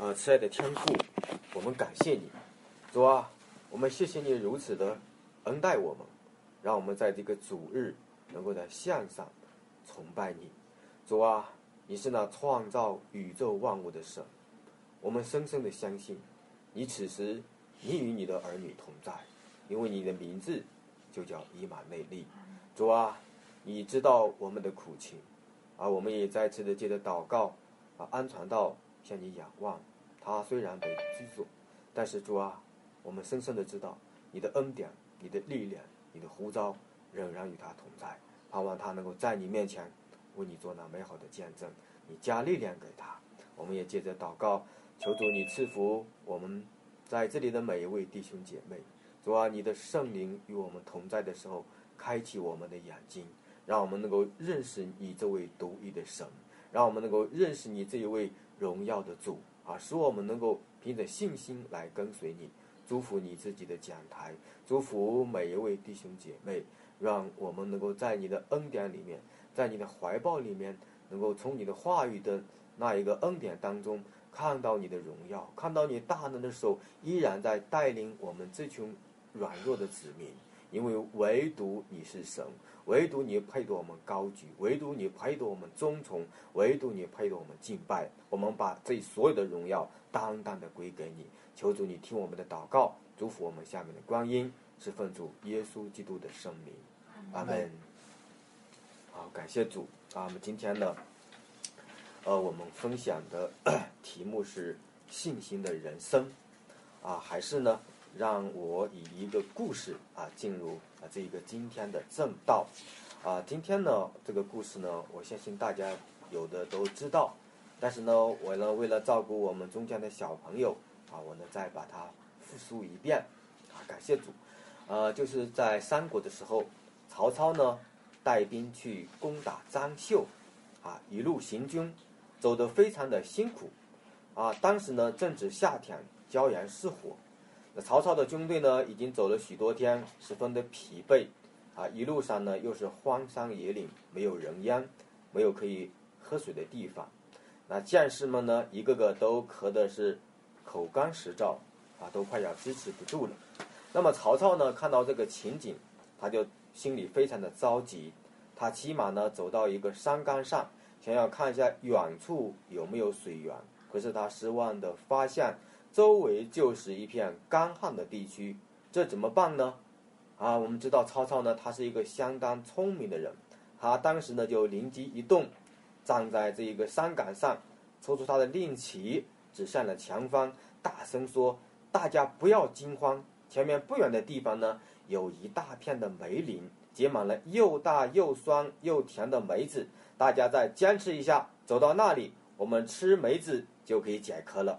啊，慈爱的天父，我们感谢你，主啊，我们谢谢你如此的恩待我们，让我们在这个主日能够在向上崇拜你。主啊，你是那创造宇宙万物的神，我们深深的相信，你此时你与你的儿女同在，因为你的名字就叫以马内利。主啊，你知道我们的苦情，啊，我们也再次的借着祷告啊，安传道向你仰望。他虽然被拘束，但是主啊，我们深深的知道你的恩典、你的力量、你的呼召仍然与他同在，盼望他能够在你面前为你做那美好的见证，你加力量给他。我们也接着祷告，求主你赐福我们在这里的每一位弟兄姐妹。主啊，你的圣灵与我们同在的时候，开启我们的眼睛，让我们能够认识你这位独一的神，让我们能够认识你这一位荣耀的主。啊，使我们能够凭着信心来跟随你，祝福你自己的讲台，祝福每一位弟兄姐妹，让我们能够在你的恩典里面，在你的怀抱里面，能够从你的话语的那一个恩典当中看到你的荣耀，看到你大能的手依然在带领我们这群软弱的子民，因为唯独你是神。唯独你配得我们高举，唯独你配得我们尊崇，唯独你配得我们敬拜。我们把这所有的荣耀单单的归给你。求主你听我们的祷告，祝福我们下面的光阴，是奉主耶稣基督的圣名。阿门。好，感谢主啊！我们今天呢，呃，我们分享的 题目是信心的人生啊，还是呢？让我以一个故事啊进入啊这一个今天的正道。啊，今天呢这个故事呢，我相信大家有的都知道，但是呢，我呢为了照顾我们中间的小朋友啊，我呢再把它复述一遍。啊，感谢主，呃，就是在三国的时候，曹操呢带兵去攻打张绣啊，一路行军走得非常的辛苦。啊，当时呢正值夏天，骄阳似火。曹操的军队呢，已经走了许多天，十分的疲惫，啊，一路上呢又是荒山野岭，没有人烟，没有可以喝水的地方。那将士们呢，一个个都咳的是口干舌燥，啊，都快要支持不住了。那么曹操呢，看到这个情景，他就心里非常的着急，他骑马呢走到一个山岗上，想要看一下远处有没有水源，可是他失望的发现。周围就是一片干旱的地区，这怎么办呢？啊，我们知道曹操呢，他是一个相当聪明的人，他当时呢就灵机一动，站在这一个山岗上，抽出他的令旗，指向了前方，大声说：“大家不要惊慌，前面不远的地方呢，有一大片的梅林，结满了又大又酸又甜的梅子，大家再坚持一下，走到那里，我们吃梅子就可以解渴了。”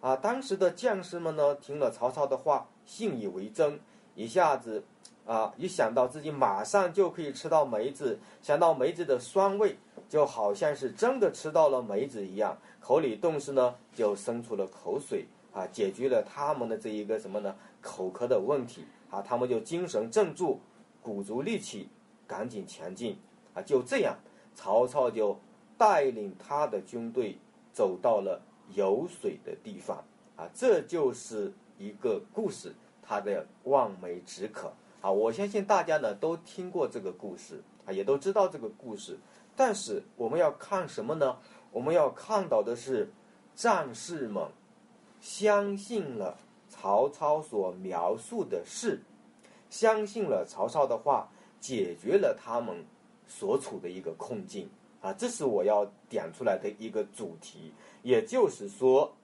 啊，当时的将士们呢，听了曹操的话，信以为真，一下子，啊，一想到自己马上就可以吃到梅子，想到梅子的酸味，就好像是真的吃到了梅子一样，口里顿时呢就生出了口水，啊，解决了他们的这一个什么呢口渴的问题，啊，他们就精神振作，鼓足力气，赶紧前进，啊，就这样，曹操就带领他的军队走到了。有水的地方啊，这就是一个故事，它的望梅止渴啊。我相信大家呢都听过这个故事啊，也都知道这个故事。但是我们要看什么呢？我们要看到的是战士们相信了曹操所描述的事，相信了曹操的话，解决了他们所处的一个困境啊。这是我要点出来的一个主题。也就是说，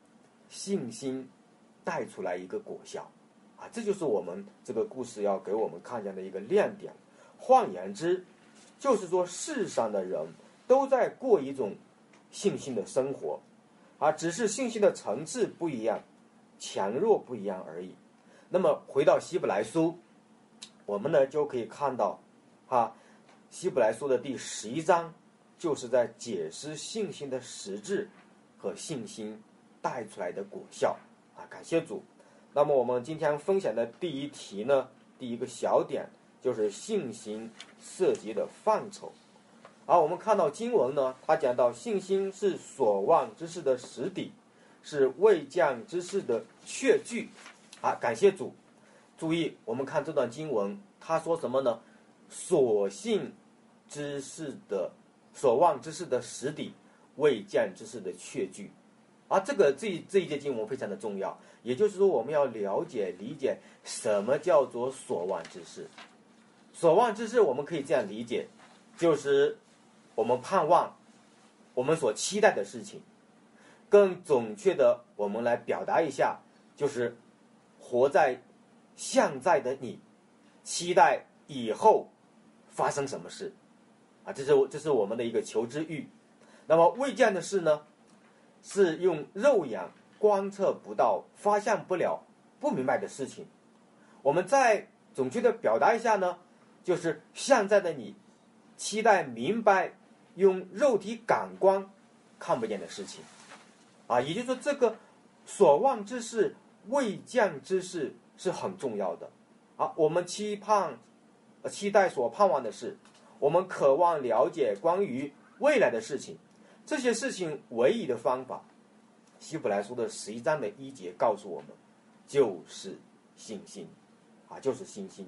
信心带出来一个果效，啊，这就是我们这个故事要给我们看见的一个亮点。换言之，就是说世上的人都在过一种信心的生活，啊，只是信心的层次不一样，强弱不一样而已。那么回到希伯来书，我们呢就可以看到，哈，希伯来书的第十一章就是在解释信心的实质。和信心带出来的果效啊！感谢主。那么我们今天分享的第一题呢，第一个小点就是信心涉及的范畴。而我们看到经文呢，它讲到信心是所望之事的实底，是未降之事的确据。啊，感谢主。注意，我们看这段经文，他说什么呢？所信之事的所望之事的实底，未见之事的确据。啊，这个这这一节经文非常的重要。也就是说，我们要了解理解什么叫做所望之事。所望之事，我们可以这样理解，就是我们盼望我们所期待的事情。更准确的，我们来表达一下，就是活在现在的你，期待以后发生什么事啊？这是这是我们的一个求知欲。那么未见的事呢，是用肉眼观测不到、发现不了、不明白的事情。我们再准确的表达一下呢，就是现在的你期待明白用肉体感官看不见的事情。啊，也就是说，这个所望之事、未见之事是很重要的。啊，我们期盼、期待所盼望的事，我们渴望了解关于未来的事情，这些事情唯一的方法，希伯来书的十一章的一节告诉我们，就是信心。啊，就是信心。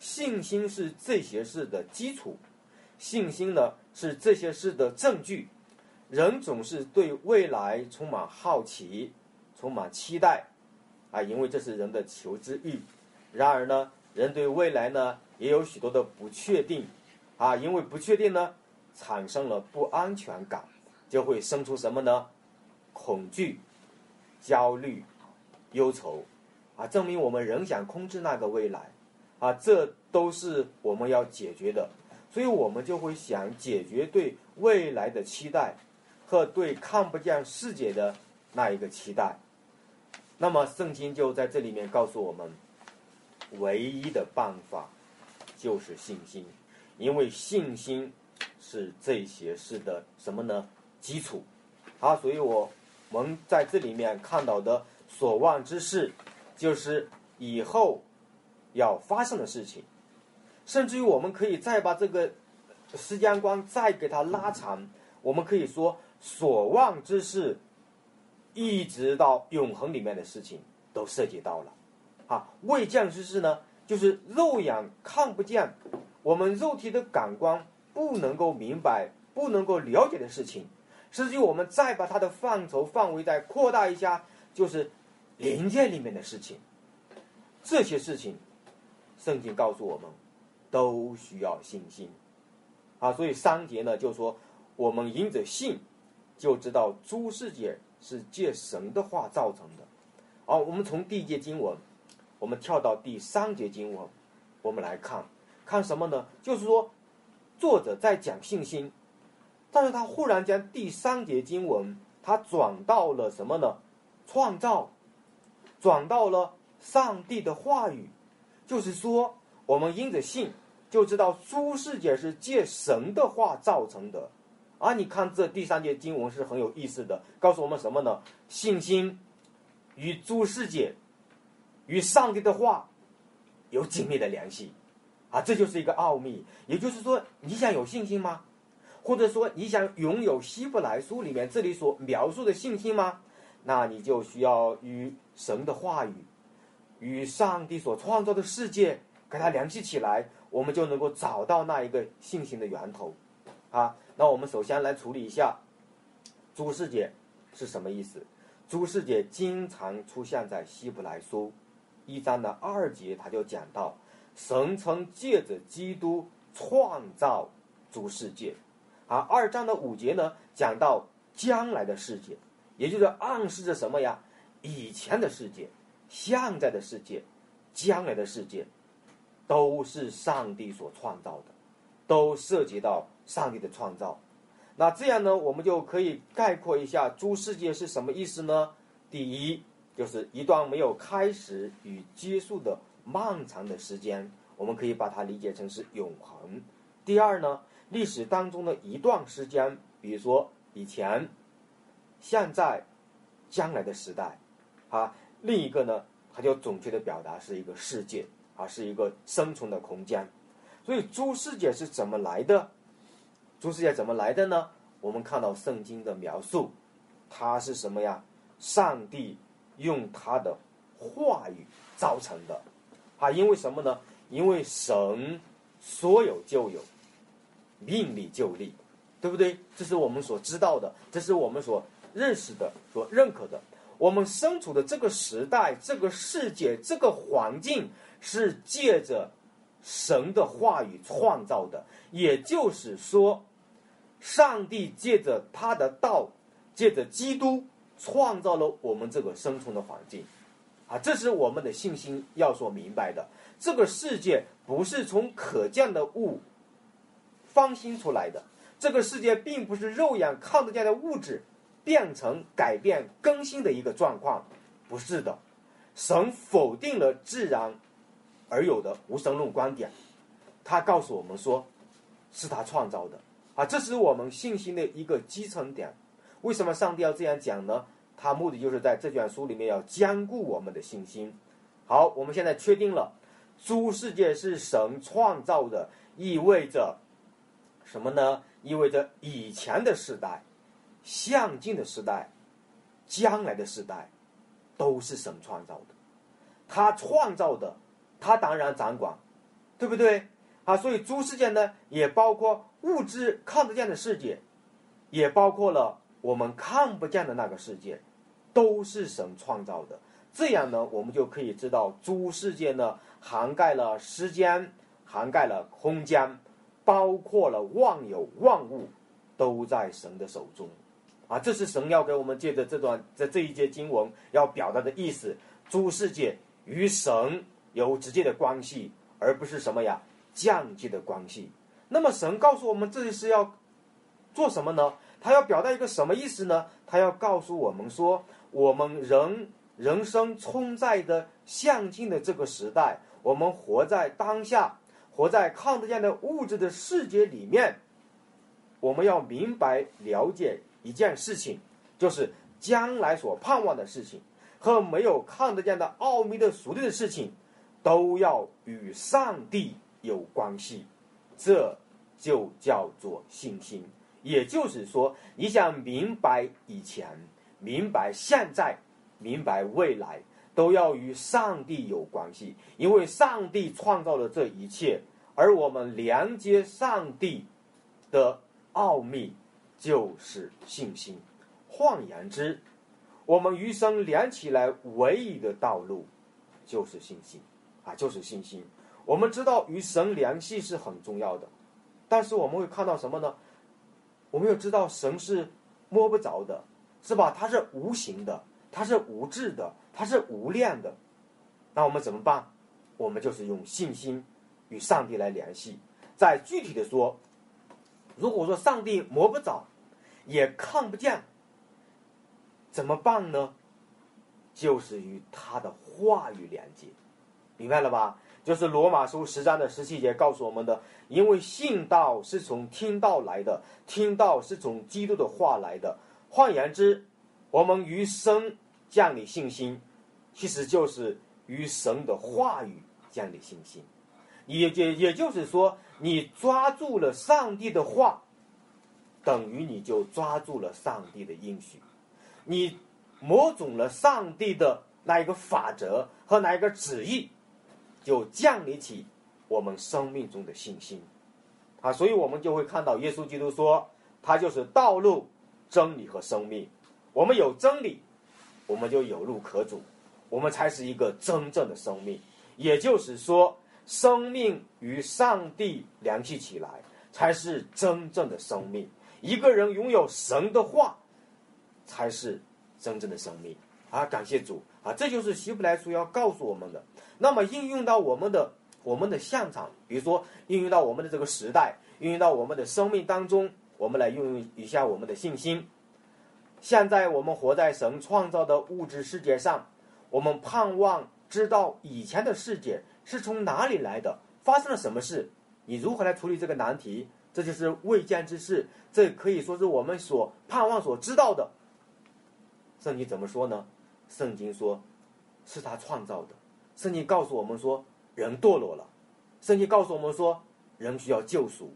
信心是这些事的基础，信心呢是这些事的证据。人总是对未来充满好奇，充满期待，啊，因为这是人的求知欲。然而呢，人对未来呢也有许多的不确定，啊，因为不确定呢，产生了不安全感，就会生出什么呢？恐惧、焦虑、忧愁，啊，证明我们仍想控制那个未来，啊，这都是我们要解决的。所以我们就会想解决对未来的期待。和对看不见世界的那一个期待，那么圣经就在这里面告诉我们，唯一的办法就是信心，因为信心是这些事的什么呢？基础。好，所以我们在这里面看到的所望之事，就是以后要发生的事情，甚至于我们可以再把这个时间观再给它拉长，我们可以说。所望之事，一直到永恒里面的事情都涉及到了，啊，未见之事呢，就是肉眼看不见，我们肉体的感官不能够明白、不能够了解的事情，甚至于我们再把它的范畴范围再扩大一下，就是灵界里面的事情，这些事情，圣经告诉我们，都需要信心，啊，所以三节呢就说，我们因着信。就知道诸世界是借神的话造成的。好，我们从第一节经文，我们跳到第三节经文，我们来看，看什么呢？就是说，作者在讲信心，但是他忽然间第三节经文，他转到了什么呢？创造，转到了上帝的话语，就是说，我们因着信，就知道诸世界是借神的话造成的。啊，你看这第三节经文是很有意思的，告诉我们什么呢？信心与诸世界、与上帝的话有紧密的联系，啊，这就是一个奥秘。也就是说，你想有信心吗？或者说你想拥有希伯来书里面这里所描述的信心吗？那你就需要与神的话语、与上帝所创造的世界给它联系起来，我们就能够找到那一个信心的源头，啊。那我们首先来处理一下“诸世界”是什么意思？“诸世界”经常出现在希伯来书一章的二节，他就讲到神曾借着基督创造诸世界，而二章的五节呢，讲到将来的世界，也就是暗示着什么呀？以前的世界、现在的世界、将来的世界，都是上帝所创造的，都涉及到。上帝的创造，那这样呢，我们就可以概括一下诸世界是什么意思呢？第一，就是一段没有开始与结束的漫长的时间，我们可以把它理解成是永恒。第二呢，历史当中的一段时间，比如说以前、现在、将来的时代，啊，另一个呢，它就准确的表达是一个世界，啊，是一个生存的空间。所以诸世界是怎么来的？诸世界怎么来的呢？我们看到圣经的描述，它是什么呀？上帝用他的话语造成的。啊，因为什么呢？因为神说有就有，命里就立，对不对？这是我们所知道的，这是我们所认识的、所认可的。我们身处的这个时代、这个世界、这个环境，是借着神的话语创造的。也就是说，上帝借着他的道，借着基督，创造了我们这个生存的环境。啊，这是我们的信心要所明白的。这个世界不是从可见的物方兴出来的，这个世界并不是肉眼看得见的物质变成、改变、更新的一个状况，不是的。神否定了自然而有的无神论观点，他告诉我们说，是他创造的。啊，这是我们信心的一个基层点。为什么上帝要这样讲呢？他目的就是在这卷书里面要兼顾我们的信心。好，我们现在确定了，诸世界是神创造的，意味着什么呢？意味着以前的时代、向近的时代、将来的时代，都是神创造的。他创造的，他当然掌管，对不对？啊，所以诸世界呢，也包括物质看得见的世界，也包括了我们看不见的那个世界。都是神创造的，这样呢，我们就可以知道诸世界呢，涵盖了时间，涵盖了空间，包括了万有万物，都在神的手中，啊，这是神要给我们借着这段在这一节经文要表达的意思。诸世界与神有直接的关系，而不是什么呀降级的关系。那么神告诉我们，这是要做什么呢？他要表达一个什么意思呢？他要告诉我们说。我们人人生存在的向近的这个时代，我们活在当下，活在看得见的物质的世界里面。我们要明白了解一件事情，就是将来所盼望的事情和没有看得见的奥秘的属地的事情，都要与上帝有关系。这就叫做信心。也就是说，你想明白以前。明白现在，明白未来，都要与上帝有关系，因为上帝创造了这一切，而我们连接上帝的奥秘就是信心。换言之，我们余生连起来唯一的道路就是信心啊，就是信心。我们知道与神联系是很重要的，但是我们会看到什么呢？我们要知道神是摸不着的。是吧？它是无形的，它是无质的，它是无量的。那我们怎么办？我们就是用信心与上帝来联系。再具体的说，如果说上帝摸不着，也看不见，怎么办呢？就是与他的话语连接，明白了吧？就是罗马书十章的十七节告诉我们的：因为信道是从听道来的，听道是从基督的话来的。换言之，我们与神建立信心，其实就是与神的话语建立信心。也也也就是说，你抓住了上帝的话，等于你就抓住了上帝的应许。你摸准了上帝的那一个法则和那一个旨意，就建立起我们生命中的信心。啊，所以我们就会看到耶稣基督说，他就是道路。真理和生命，我们有真理，我们就有路可走，我们才是一个真正的生命。也就是说，生命与上帝联系起来，才是真正的生命。一个人拥有神的话，才是真正的生命。啊，感谢主啊！这就是希伯来书要告诉我们的。那么应用到我们的我们的现场，比如说应用到我们的这个时代，应用到我们的生命当中。我们来运用一下我们的信心。现在我们活在神创造的物质世界上，我们盼望知道以前的世界是从哪里来的，发生了什么事？你如何来处理这个难题？这就是未见之事，这可以说是我们所盼望所知道的。圣经怎么说呢？圣经说，是他创造的。圣经告诉我们说，人堕落了。圣经告诉我们说，人需要救赎。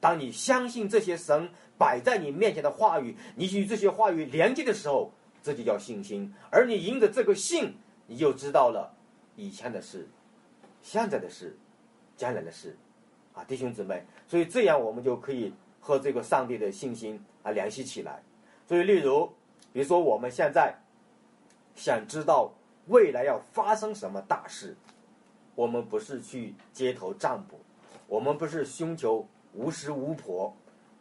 当你相信这些神摆在你面前的话语，你与这些话语连接的时候，这就叫信心。而你迎着这个信，你就知道了以前的事、现在的事、将来的事，啊，弟兄姊妹，所以这样我们就可以和这个上帝的信心啊联系起来。所以，例如，比如说我们现在想知道未来要发生什么大事，我们不是去街头占卜，我们不是寻求无师巫婆，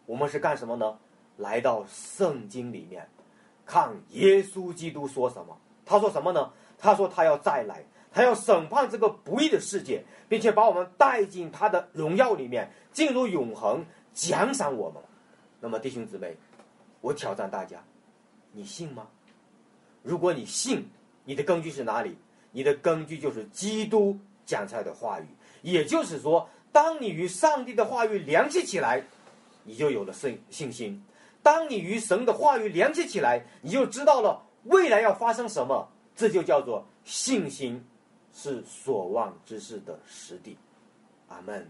我们是干什么呢？来到圣经里面，看耶稣基督说什么。他说什么呢？他说他要再来，他要审判这个不义的世界，并且把我们带进他的荣耀里面，进入永恒，奖赏我们。那么弟兄姊妹，我挑战大家，你信吗？如果你信，你的根据是哪里？你的根据就是基督讲出来的话语。也就是说，当你与上帝的话语联系起来，你就有了信信心。当你与神的话语联系起来，你就知道了未来要发生什么。这就叫做信心，是所望之事的实地。阿门。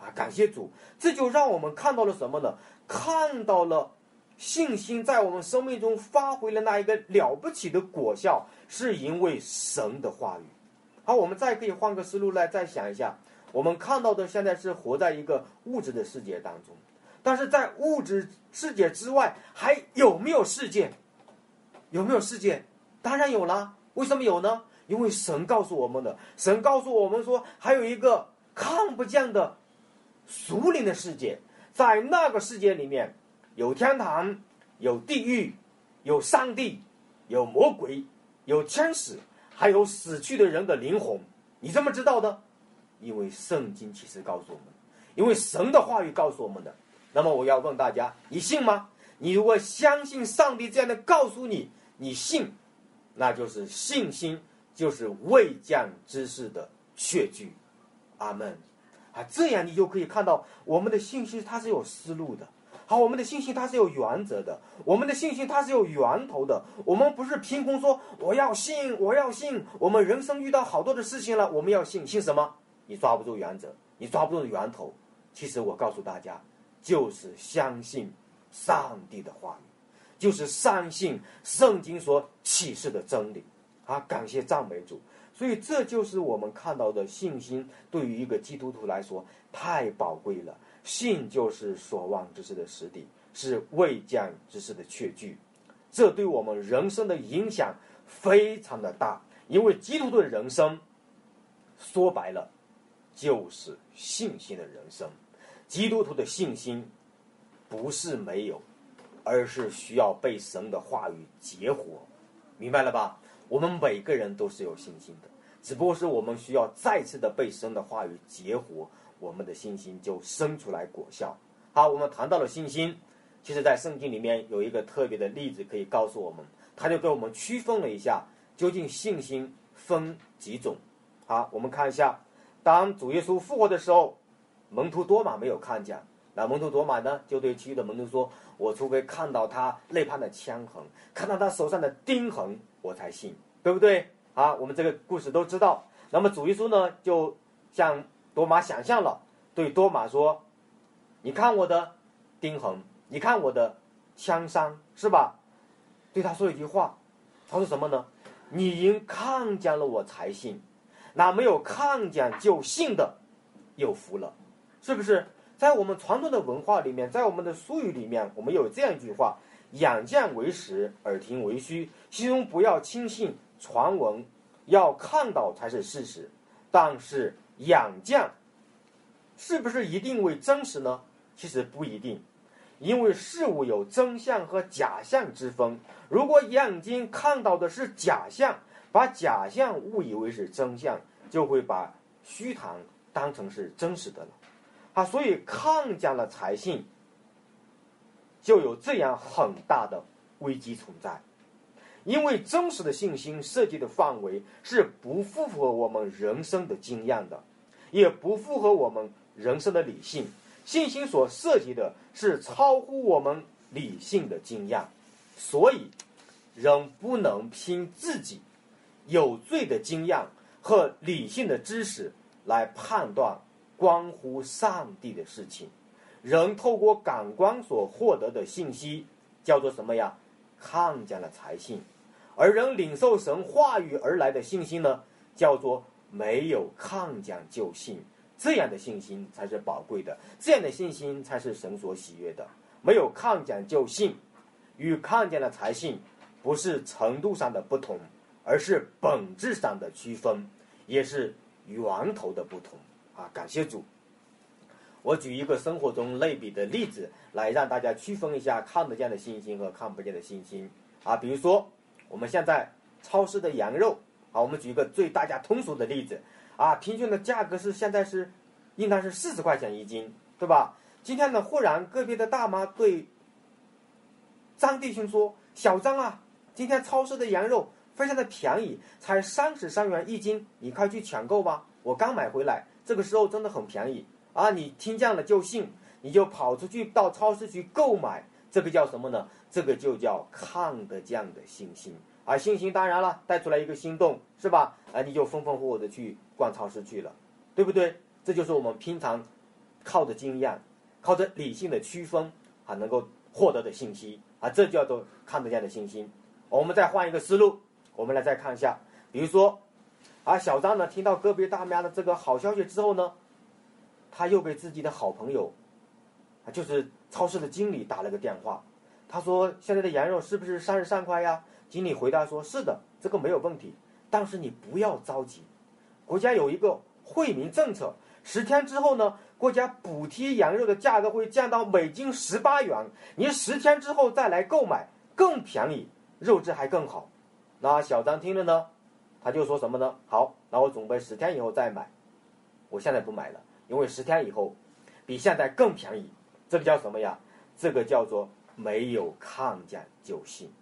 啊，感谢主！这就让我们看到了什么呢？看到了信心在我们生命中发挥了那一个了不起的果效，是因为神的话语。好，我们再可以换个思路来再想一下，我们看到的现在是活在一个物质的世界当中。但是在物质世界之外，还有没有世界？有没有世界？当然有啦。为什么有呢？因为神告诉我们的，神告诉我们说，还有一个看不见的属灵的世界，在那个世界里面，有天堂，有地狱，有上帝，有魔鬼，有天使，还有死去的人的灵魂。你怎么知道的？因为圣经其实告诉我们，因为神的话语告诉我们的。那么我要问大家，你信吗？你如果相信上帝这样的告诉你，你信，那就是信心，就是未降之事的确据。阿门。啊，这样你就可以看到我们的信心它是有思路的。好，我们的信心它是有原则的，我们的信心它是有源头的。我们不是凭空说我要信，我要信。我们人生遇到好多的事情了，我们要信，信什么？你抓不住原则，你抓不住源头。其实我告诉大家。就是相信上帝的话语，就是相信圣经所启示的真理啊！感谢赞美主，所以这就是我们看到的信心。对于一个基督徒来说，太宝贵了。信就是所望之事的实底，是未见之事的确据。这对我们人生的影响非常的大，因为基督徒的人生说白了就是信心的人生。基督徒的信心不是没有，而是需要被神的话语结活，明白了吧？我们每个人都是有信心的，只不过是我们需要再次的被神的话语结活，我们的信心就生出来果效。好，我们谈到了信心，其实在圣经里面有一个特别的例子可以告诉我们，他就给我们区分了一下，究竟信心分几种。好，我们看一下，当主耶稣复活的时候。门徒多马没有看见，那门徒多马呢，就对其余的门徒说：“我除非看到他肋旁的枪痕，看到他手上的钉痕，我才信，对不对？”啊，我们这个故事都知道。那么主耶稣呢，就向多玛想象了，对多玛说：“你看我的钉痕，你看我的枪伤，是吧？”对他说一句话，他说什么呢？“你因看见了我才信，那没有看见就信的，有福了。”是不是在我们传统的文化里面，在我们的俗语里面，我们有这样一句话：“眼见为实，耳听为虚。”心中不要轻信传闻，要看到才是事实。但是眼见是不是一定为真实呢？其实不一定，因为事物有真相和假象之分。如果眼睛看到的是假象，把假象误以为是真相，就会把虚谈当成是真实的了。啊，所以抗讲了财信，就有这样很大的危机存在，因为真实的信心涉及的范围是不符合我们人生的经验的，也不符合我们人生的理性。信心所涉及的是超乎我们理性的经验，所以人不能凭自己有罪的经验和理性的知识来判断。关乎上帝的事情，人透过感官所获得的信息叫做什么呀？看见了才信。而人领受神话语而来的信心呢，叫做没有抗将就信。这样的信心才是宝贵的，这样的信心才是神所喜悦的。没有抗将就信，与抗将的才信，不是程度上的不同，而是本质上的区分，也是源头的不同啊！感谢主。我举一个生活中类比的例子，来让大家区分一下看得见的信心和看不见的信心啊。比如说，我们现在超市的羊肉好，我们举一个最大家通俗的例子。啊，平均的价格是现在是，应当是四十块钱一斤，对吧？今天呢，忽然个别的大妈对张弟兄说：“小张啊，今天超市的羊肉非常的便宜，才三十三元一斤，你快去抢购吧！我刚买回来，这个时候真的很便宜啊！你听见了就信，你就跑出去到超市去购买，这个叫什么呢？这个就叫看得见的信心。”啊，信心当然了，带出来一个心动，是吧？啊，你就风风火火的去逛超市去了，对不对？这就是我们平常靠着经验、靠着理性的区分啊，能够获得的信息啊，这叫做看得见的信心。我们再换一个思路，我们来再看一下，比如说，啊，小张呢听到个别大妈的这个好消息之后呢，他又给自己的好朋友，啊，就是超市的经理打了个电话，他说现在的羊肉是不是三十三块呀？经理回答说：“是的，这个没有问题，但是你不要着急，国家有一个惠民政策，十天之后呢，国家补贴羊肉的价格会降到每斤十八元，你十天之后再来购买更便宜，肉质还更好。”那小张听了呢，他就说什么呢？好，那我准备十天以后再买，我现在不买了，因为十天以后比现在更便宜。这个叫什么呀？这个叫做没有抗价就信。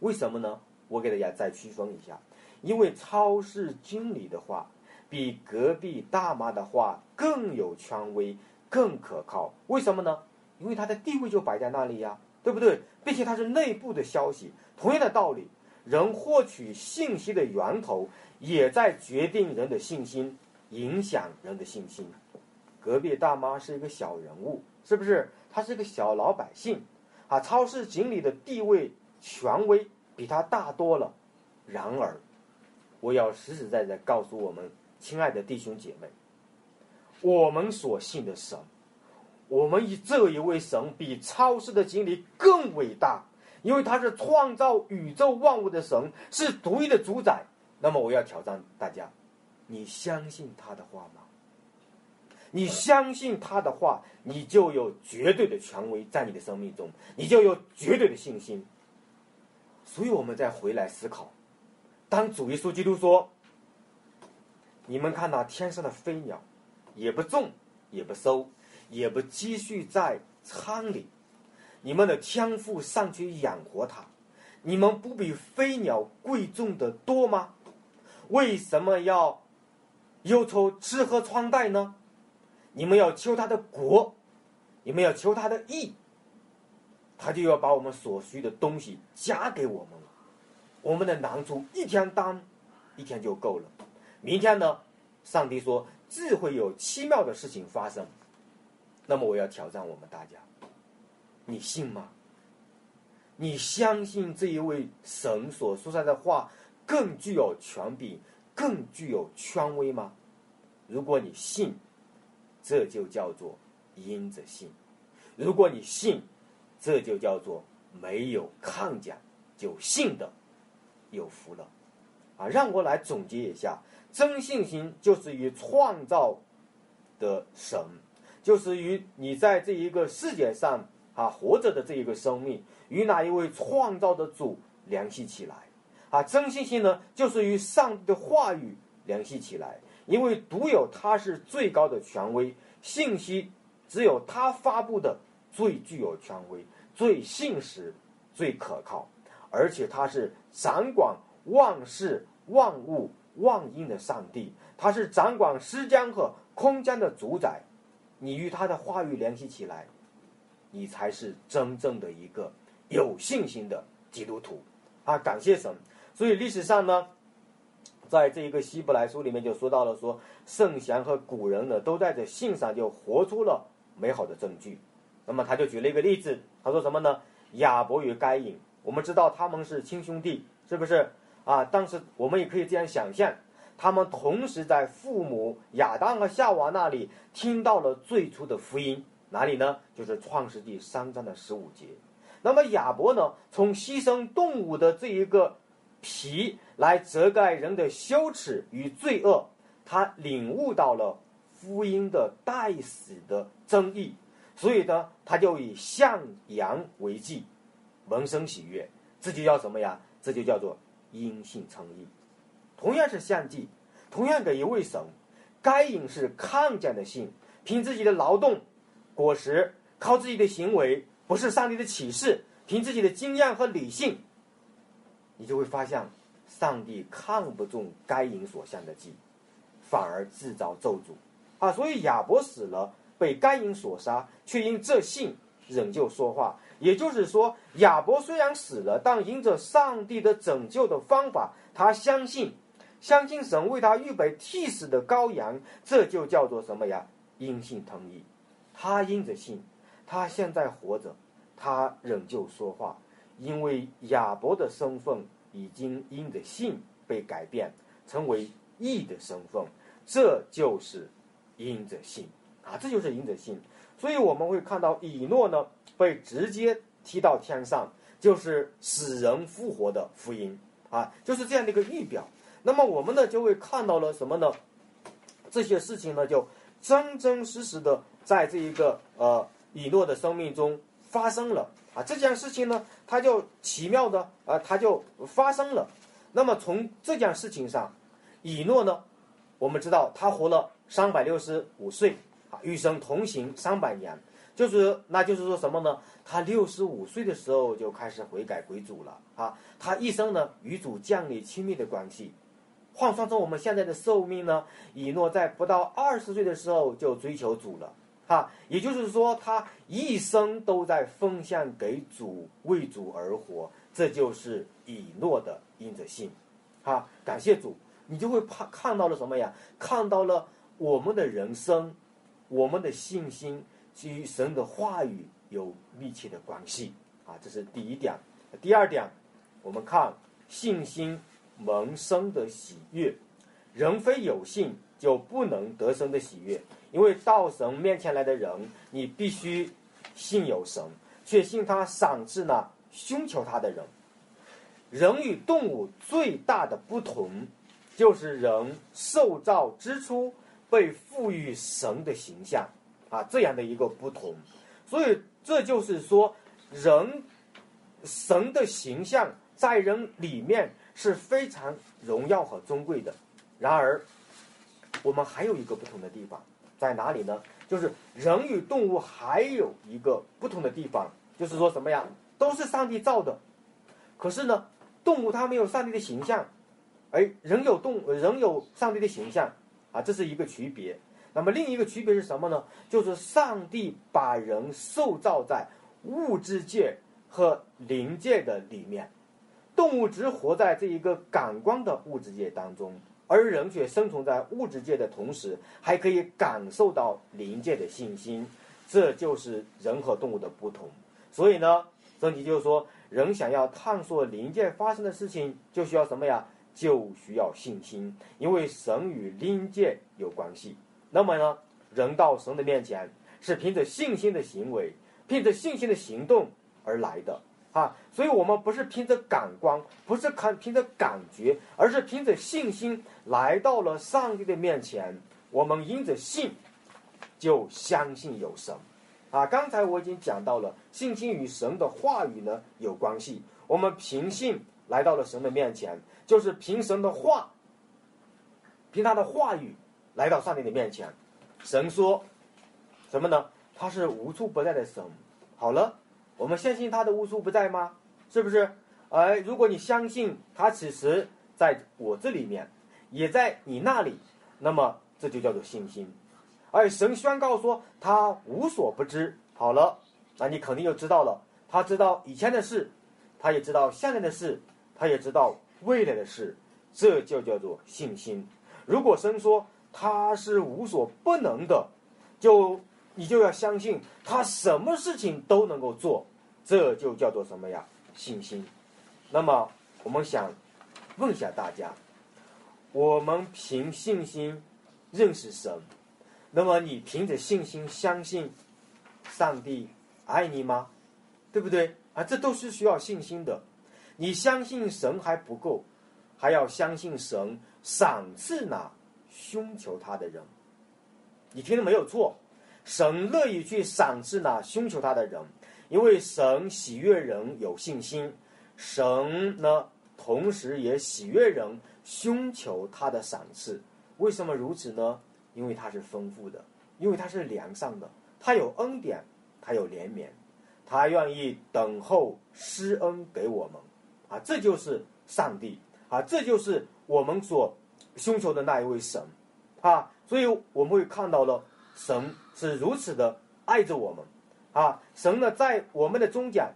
为什么呢？我给大家再区分一下，因为超市经理的话比隔壁大妈的话更有权威、更可靠。为什么呢？因为他的地位就摆在那里呀，对不对？并且他是内部的消息。同样的道理，人获取信息的源头也在决定人的信心，影响人的信心。隔壁大妈是一个小人物，是不是？他是一个小老百姓啊。超市经理的地位。权威比他大多了，然而，我要实实在在告诉我们亲爱的弟兄姐妹，我们所信的神，我们以这一位神比超市的经理更伟大，因为他是创造宇宙万物的神，是独一的主宰。那么，我要挑战大家：你相信他的话吗？你相信他的话，你就有绝对的权威在你的生命中，你就有绝对的信心。所以，我们再回来思考，当主耶稣基督说：“你们看那天上的飞鸟，也不种，也不收，也不积蓄在仓里，你们的天赋上去养活它，你们不比飞鸟贵重的多吗？为什么要忧愁吃喝穿戴呢？你们要求他的国，你们要求他的义。”他就要把我们所需的东西加给我们了，我们的难处一天当一天就够了。明天呢，上帝说自会有奇妙的事情发生。那么我要挑战我们大家，你信吗？你相信这一位神所说出来的话更具有权柄、更具有权威吗？如果你信，这就叫做因着信；如果你信，这就叫做没有抗讲就信的有福了，啊！让我来总结一下：真信心就是与创造的神，就是与你在这一个世界上啊活着的这一个生命，与哪一位创造的主联系起来。啊，真信心呢，就是与上帝的话语联系起来，因为独有他是最高的权威，信息只有他发布的。最具有权威、最信实、最可靠，而且他是掌管万事万物万因的上帝，他是掌管时间和空间的主宰。你与他的话语联系起来，你才是真正的一个有信心的基督徒啊！感谢神。所以历史上呢，在这一个希伯来书里面就说到了，说圣贤和古人呢，都在这信上就活出了美好的证据。那么他就举了一个例子，他说什么呢？亚伯与该隐，我们知道他们是亲兄弟，是不是啊？当时我们也可以这样想象，他们同时在父母亚当和夏娃那里听到了最初的福音，哪里呢？就是创世纪三章的十五节。那么亚伯呢，从牺牲动物的这一个皮来遮盖人的羞耻与罪恶，他领悟到了福音的代死的真意，所以呢，他就以向阳为祭，萌生喜悦。这就叫什么呀？这就叫做因信称义。同样是相祭，同样给一位神，该隐是看见的信，凭自己的劳动果实，靠自己的行为。不是上帝的启示，凭自己的经验和理性，你就会发现，上帝看不中该隐所向的祭，反而自招咒诅啊！所以亚伯死了，被该隐所杀，却因这信仍旧说话。也就是说，亚伯虽然死了，但因着上帝的拯救的方法，他相信，相信神为他预备替死的羔羊，这就叫做什么呀？因信同意，他因着信。他现在活着，他仍旧说话，因为亚伯的身份已经因着信被改变，成为义的身份，这就是因着信啊，这就是因着信。所以我们会看到以诺呢被直接踢到天上，就是死人复活的福音啊，就是这样的一个预表。那么我们呢就会看到了什么呢？这些事情呢就真真实实的在这一个呃。以诺的生命中发生了啊，这件事情呢，它就奇妙的啊，它就发生了。那么从这件事情上，以诺呢，我们知道他活了三百六十五岁啊，与神同行三百年，就是那就是说什么呢？他六十五岁的时候就开始悔改归主了啊，他一生呢与主建立亲密的关系。换算成我们现在的寿命呢，以诺在不到二十岁的时候就追求主了。啊，也就是说，他一生都在奉献给主，为主而活，这就是以诺的因着信。啊，感谢主，你就会怕看到了什么呀？看到了我们的人生，我们的信心与神的话语有密切的关系。啊，这是第一点。第二点，我们看信心萌生的喜悦，人非有信就不能得生的喜悦。因为到神面前来的人，你必须信有神，却信他赏赐那寻求他的人。人与动物最大的不同，就是人受造之初被赋予神的形象啊，这样的一个不同。所以这就是说，人神的形象在人里面是非常荣耀和尊贵的。然而，我们还有一个不同的地方。在哪里呢？就是人与动物还有一个不同的地方，就是说什么呀？都是上帝造的，可是呢，动物它没有上帝的形象，而人有动人有上帝的形象啊，这是一个区别。那么另一个区别是什么呢？就是上帝把人塑造在物质界和灵界的里面，动物只活在这一个感官的物质界当中。而人却生存在物质界的同时，还可以感受到灵界的信心，这就是人和动物的不同。所以呢，圣经就是说，人想要探索灵界发生的事情，就需要什么呀？就需要信心，因为神与灵界有关系。那么呢，人到神的面前，是凭着信心的行为，凭着信心的行动而来的。啊，所以我们不是凭着感官，不是看凭着感觉，而是凭着信心来到了上帝的面前。我们因着信，就相信有神。啊，刚才我已经讲到了，信心与神的话语呢有关系。我们凭信来到了神的面前，就是凭神的话，凭他的话语来到上帝的面前。神说什么呢？他是无处不在的神。好了。我们相信他的无处不在吗？是不是？而如果你相信他此时在我这里面，也在你那里，那么这就叫做信心。而神宣告说他无所不知。好了，那你肯定就知道了。他知道以前的事，他也知道现在的事，他也知道未来的事，这就叫做信心。如果神说他是无所不能的，就你就要相信他什么事情都能够做。这就叫做什么呀？信心。那么我们想问一下大家：我们凭信心认识神，那么你凭着信心相信上帝爱你吗？对不对？啊，这都是需要信心的。你相信神还不够，还要相信神赏赐那寻求他的人。你听的没有错，神乐意去赏赐那寻求他的人，因为神喜悦人有信心。神呢，同时也喜悦人寻求他的赏赐。为什么如此呢？因为他是丰富的，因为他是良善的，他有恩典，他有怜悯。他愿意等候施恩给我们，啊，这就是上帝啊，这就是我们所寻求的那一位神，啊，所以我们会看到了神是如此的爱着我们，啊，神呢在我们的中间，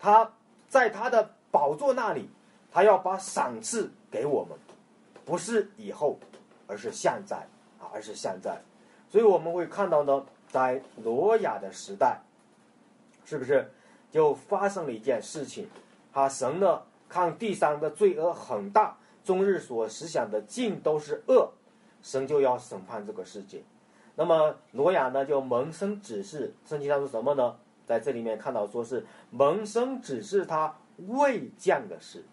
他在他的宝座那里，他要把赏赐给我们，不是以后，而是现在啊，而是现在，所以我们会看到呢，在罗雅的时代。是不是就发生了一件事情？啊，神呢看地上的罪恶很大，终日所思想的尽都是恶，神就要审判这个世界。那么挪亚呢就萌生指示，圣经上说什么呢？在这里面看到说是萌生指示他未见的事。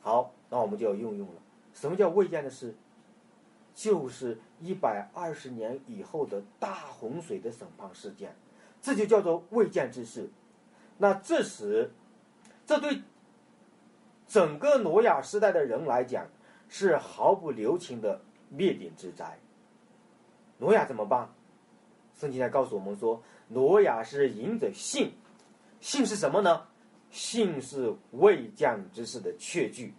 好，那我们就要应用了。什么叫未见的事？就是一百二十年以后的大洪水的审判事件。这就叫做未见之事。那这时，这对整个挪亚时代的人来讲，是毫不留情的灭顶之灾。挪亚怎么办？圣经在告诉我们说，挪亚是迎着信，信是什么呢？信是未降之事的确据。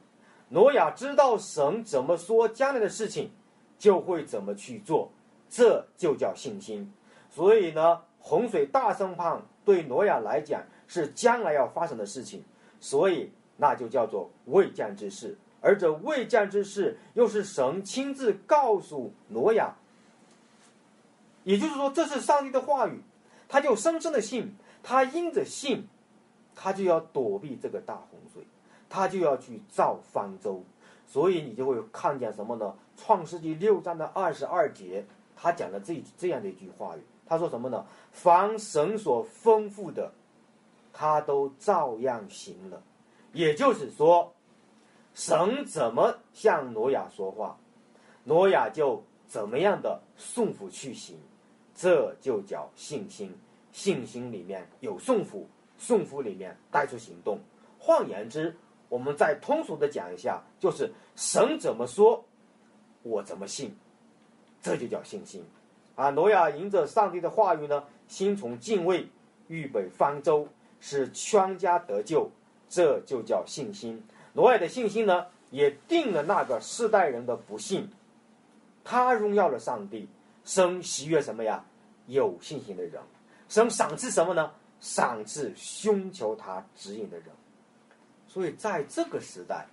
挪亚知道神怎么说将来的事情，就会怎么去做，这就叫信心。所以呢。洪水大审判对挪亚来讲是将来要发生的事情，所以那就叫做未降之事。而这未降之事又是神亲自告诉挪亚，也就是说，这是上帝的话语，他就深深的信，他因着信，他就要躲避这个大洪水，他就要去造方舟。所以你就会看见什么呢？创世纪六章的二十二节，他讲了这这样的一句话语。他说什么呢？凡神所吩咐的，他都照样行了。也就是说，神怎么向挪亚说话，挪亚就怎么样的顺服去行。这就叫信心。信心里面有顺服，顺服里面带出行动。换言之，我们再通俗的讲一下，就是神怎么说，我怎么信，这就叫信心。啊，挪亚迎着上帝的话语呢，心存敬畏，预备方舟，使全家得救，这就叫信心。挪亚的信心呢，也定了那个世代人的不幸。他荣耀了上帝，生喜悦什么呀？有信心的人，生赏赐什么呢？赏赐寻求他指引的人。所以在这个时代，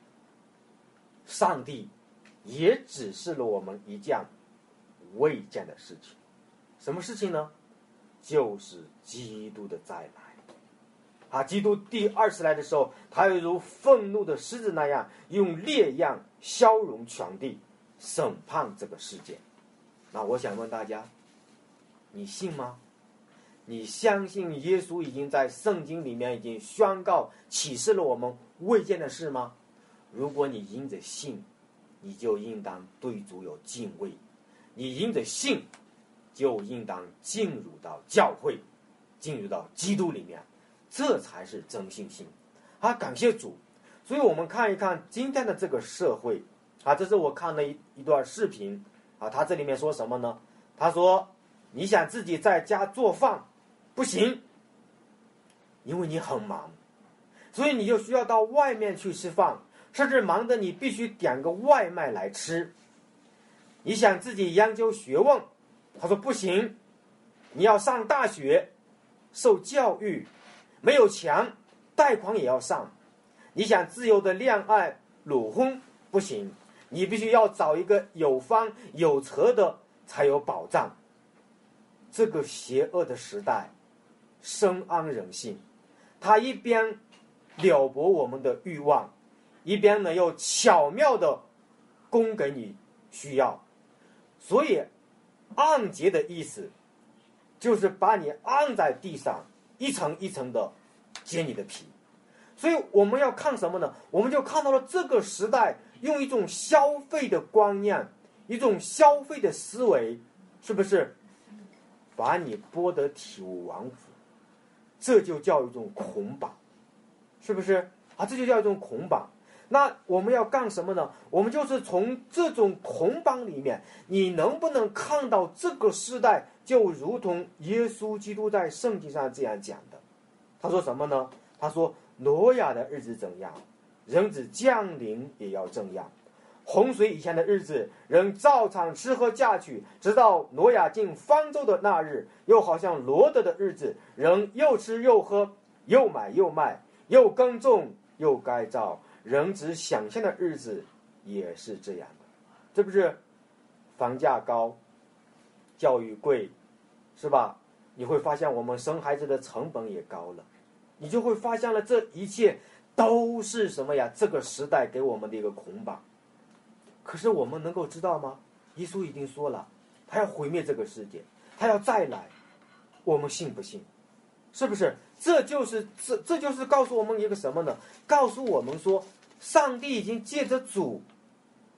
上帝也指示了我们一件。未见的事情，什么事情呢？就是基督的再来。啊，基督第二次来的时候，他又如愤怒的狮子那样，用烈焰消融全地，审判这个世界。那我想问大家，你信吗？你相信耶稣已经在圣经里面已经宣告启示了我们未见的事吗？如果你因着信，你就应当对主有敬畏。你因着信，就应当进入到教会，进入到基督里面，这才是真信心。啊，感谢主！所以我们看一看今天的这个社会，啊，这是我看了一一段视频，啊，他这里面说什么呢？他说：“你想自己在家做饭，不行，因为你很忙，所以你就需要到外面去吃饭，甚至忙得你必须点个外卖来吃。”你想自己研究学问，他说不行，你要上大学，受教育，没有钱，贷款也要上。你想自由的恋爱、裸婚，不行，你必须要找一个有房有车的才有保障。这个邪恶的时代，深谙人性，他一边撩拨我们的欲望，一边呢又巧妙的供给你需要。所以，按揭的意思就是把你按在地上，一层一层的揭你的皮。所以我们要看什么呢？我们就看到了这个时代用一种消费的观念，一种消费的思维，是不是把你剥得体无完肤？这就叫一种捆绑，是不是啊？这就叫一种捆绑。那我们要干什么呢？我们就是从这种捆绑里面，你能不能看到这个时代就如同耶稣基督在圣经上这样讲的？他说什么呢？他说：“挪亚的日子怎样，人子降临也要这样。洪水以前的日子，人照常吃喝嫁娶，直到挪亚进方舟的那日，又好像罗德的日子，人又吃又喝，又买又卖，又耕种又改造。”人子想象的日子也是这样的，这不是房价高、教育贵，是吧？你会发现我们生孩子的成本也高了，你就会发现了这一切都是什么呀？这个时代给我们的一个捆绑。可是我们能够知道吗？耶稣已经说了，他要毁灭这个世界，他要再来，我们信不信？是不是？这就是这这就是告诉我们一个什么呢？告诉我们说，上帝已经借着主，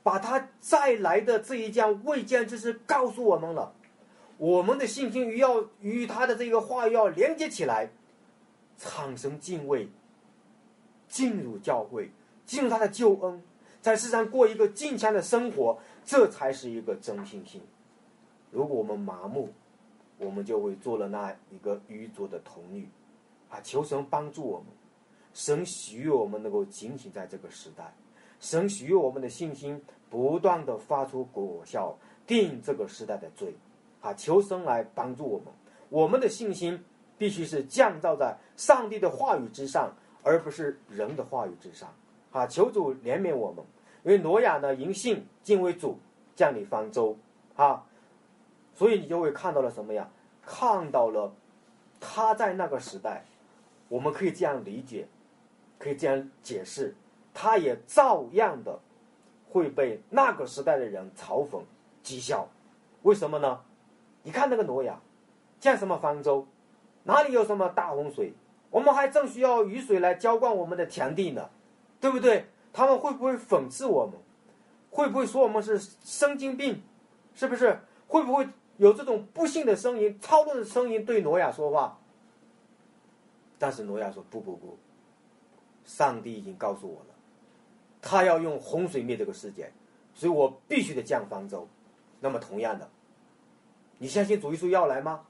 把他再来的这一件未见之事告诉我们了。我们的信心与要与他的这个话语要连接起来，产生敬畏，进入教会，进入他的救恩，在世上过一个敬虔的生活，这才是一个真信心。如果我们麻木，我们就会做了那一个愚拙的童女。啊！求神帮助我们，神许悦我们能够警醒在这个时代，神许悦我们的信心不断的发出果效，定这个时代的罪。啊！求神来帮助我们，我们的信心必须是降造在上帝的话语之上，而不是人的话语之上。啊！求主怜悯我们，因为挪亚呢，因信敬畏主，降临方舟。啊！所以你就会看到了什么呀？看到了他在那个时代。我们可以这样理解，可以这样解释，他也照样的会被那个时代的人嘲讽、讥笑。为什么呢？你看那个挪亚，建什么方舟？哪里有什么大洪水？我们还正需要雨水来浇灌我们的田地呢，对不对？他们会不会讽刺我们？会不会说我们是神经病？是不是？会不会有这种不幸的声音、操纵的声音对挪亚说话？但是挪亚说：“不不不，上帝已经告诉我了，他要用洪水灭这个世界，所以我必须得降方舟。那么同样的，你相信主耶稣要来吗？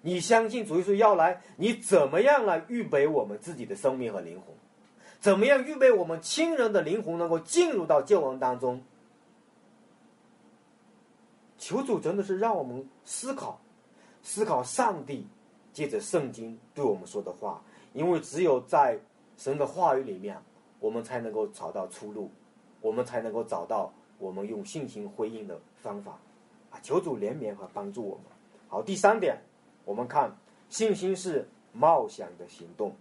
你相信主耶稣要来？你怎么样来预备我们自己的生命和灵魂？怎么样预备我们亲人的灵魂能够进入到救恩当中？求主真的是让我们思考，思考上帝。”借着圣经对我们说的话，因为只有在神的话语里面，我们才能够找到出路，我们才能够找到我们用信心回应的方法。求主怜悯和帮助我们。好，第三点，我们看信心是冒险的行动。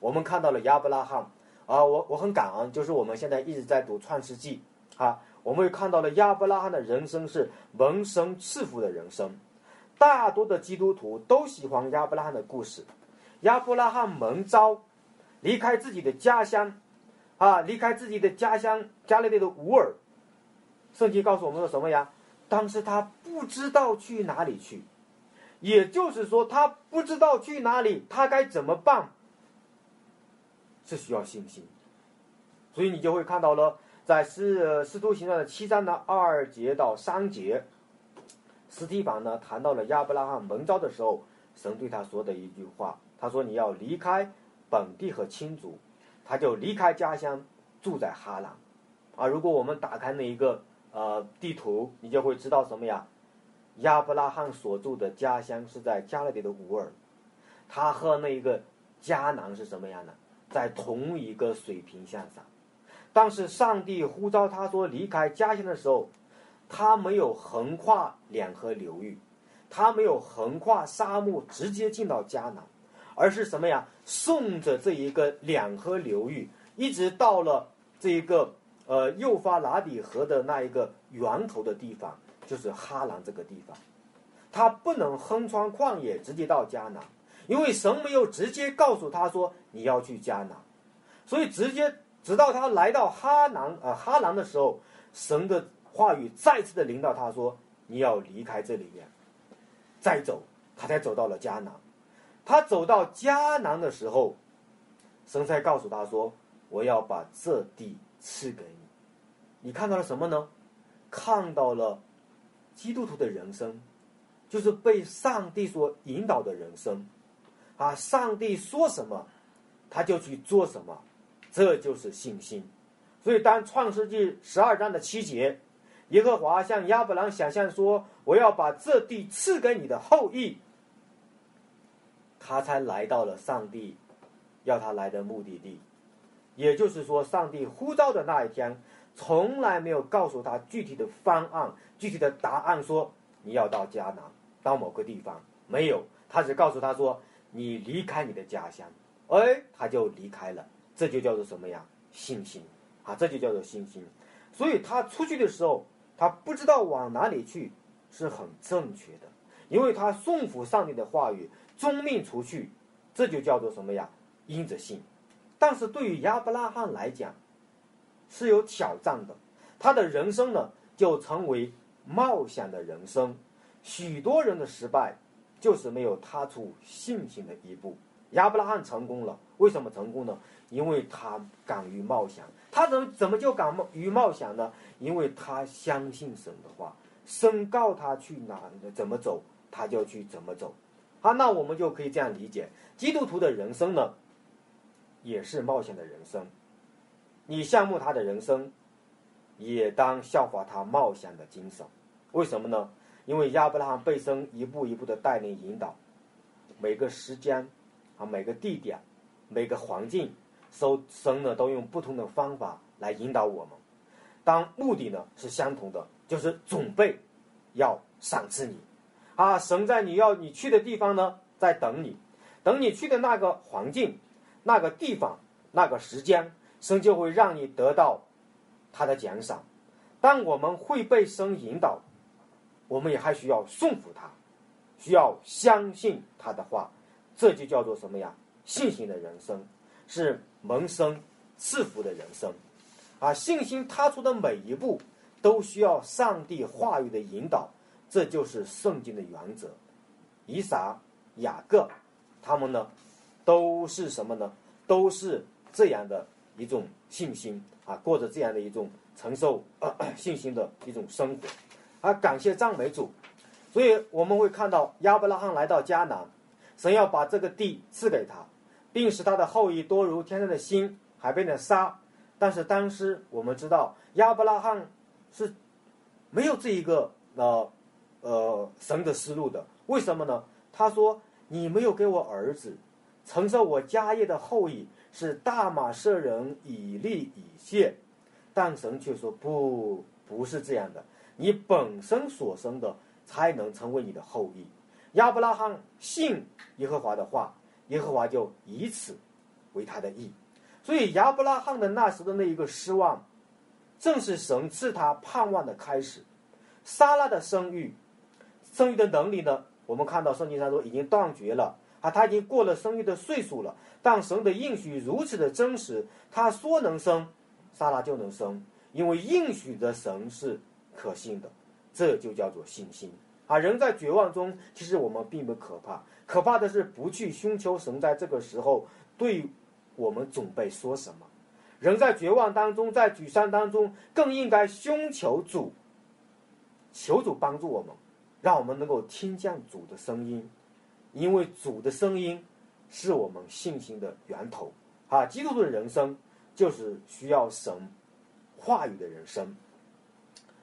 我们看到了亚伯拉罕啊，我我很感恩，就是我们现在一直在读创世纪啊，我们也看到了亚伯拉罕的人生是蒙神赐福的人生。大多的基督徒都喜欢亚伯拉罕的故事。亚伯拉罕蒙召离开自己的家乡，啊，离开自己的家乡加勒利的乌尔。圣经告诉我们说什么呀？当时他不知道去哪里去，也就是说他不知道去哪里，他该怎么办？是需要信心。所以你就会看到了，在使使徒行传的七章的二节到三节。斯提凡呢谈到了亚伯拉罕蒙召的时候，神对他说的一句话，他说：“你要离开本地和亲族。”他就离开家乡，住在哈兰。啊，如果我们打开那一个呃地图，你就会知道什么呀？亚伯拉罕所住的家乡是在加勒底的乌尔，他和那一个迦南是什么样的？在同一个水平线上。但是上帝呼召他说离开家乡的时候。他没有横跨两河流域，他没有横跨沙漠直接进到迦南，而是什么呀？顺着这一个两河流域，一直到了这一个呃幼发拉底河的那一个源头的地方，就是哈兰这个地方。他不能横穿旷野直接到迦南，因为神没有直接告诉他说你要去迦南，所以直接直到他来到哈南呃哈兰的时候，神的话语再次的领导他说你要离开这里面，再走，他才走到了迦南。他走到迦南的时候，神才告诉他说我要把这地赐给你。你看到了什么呢？看到了基督徒的人生。就是被上帝所引导的人生，啊，上帝说什么，他就去做什么，这就是信心。所以，当创世纪十二章的七节，耶和华向亚伯兰想象说：“我要把这地赐给你的后裔。”他才来到了上帝要他来的目的地。也就是说，上帝呼召的那一天，从来没有告诉他具体的方案、具体的答案，说你要到迦南。到某个地方没有，他只告诉他说：“你离开你的家乡。”哎，他就离开了，这就叫做什么呀？信心啊，这就叫做信心。所以他出去的时候，他不知道往哪里去，是很正确的，因为他顺服上帝的话语，遵命出去，这就叫做什么呀？因着信。但是对于亚伯拉罕来讲，是有挑战的，他的人生呢，就成为冒险的人生。许多人的失败，就是没有踏出信心的一步。亚伯拉罕成功了，为什么成功呢？因为他敢于冒险。他怎么怎么就敢于冒险呢？因为他相信神的话，神告他去哪怎么走，他就去怎么走。好，那我们就可以这样理解：基督徒的人生呢，也是冒险的人生。你羡慕他的人生，也当效法他冒险的精神。为什么呢？因为亚伯拉罕被神一步一步的带领引导，每个时间，啊，每个地点，每个环境，神神呢都用不同的方法来引导我们，当目的呢是相同的，就是准备要赏赐你，啊，神在你要你去的地方呢在等你，等你去的那个环境、那个地方、那个时间，神就会让你得到他的奖赏。当我们会被神引导。我们也还需要顺服他，需要相信他的话，这就叫做什么呀？信心的人生是蒙生赐福的人生，啊，信心踏出的每一步都需要上帝话语的引导，这就是圣经的原则。以撒、雅各，他们呢，都是什么呢？都是这样的一种信心啊，过着这样的一种承受 信心的一种生活。啊，感谢赞美主，所以我们会看到亚伯拉罕来到迦南，神要把这个地赐给他，并使他的后裔多如天上的星、海边的沙。但是当时我们知道亚伯拉罕是没有这一个呃呃神的思路的。为什么呢？他说：“你没有给我儿子，承受我家业的后裔是大马士人以利以谢。”但神却说：“不，不是这样的。”你本身所生的才能成为你的后裔。亚伯拉罕信耶和华的话，耶和华就以此为他的义。所以亚伯拉罕的那时的那一个失望，正是神赐他盼望的开始。撒拉的生育，生育的能力呢？我们看到圣经上说已经断绝了啊，他已经过了生育的岁数了。但神的应许如此的真实，他说能生，撒拉就能生，因为应许的神是。可信的，这就叫做信心啊！人在绝望中，其实我们并不可怕，可怕的是不去寻求神在这个时候对我们准备说什么。人在绝望当中，在沮丧当中，更应该寻求主，求主帮助我们，让我们能够听见主的声音，因为主的声音是我们信心的源头啊！基督徒的人生就是需要神话语的人生。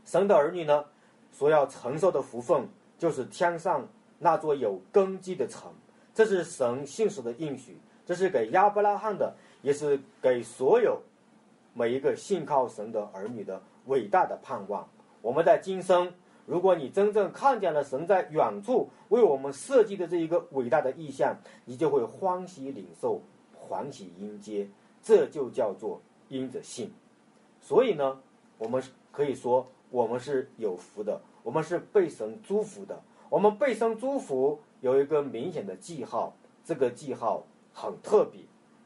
神的儿女呢，所要承受的福分，就是天上那座有根基的城。这是神信使的应许，这是给亚伯拉罕的，也是给所有每一个信靠神的儿女的伟大的盼望。我们在今生，如果你真正看见了神在远处为我们设计的这一个伟大的意象，你就会欢喜领受，欢喜迎接。这就叫做因着信。所以呢，我们可以说我们是有福的，我们是被神祝福的。我们被神祝福有一个明显的记号，这个记号很特别。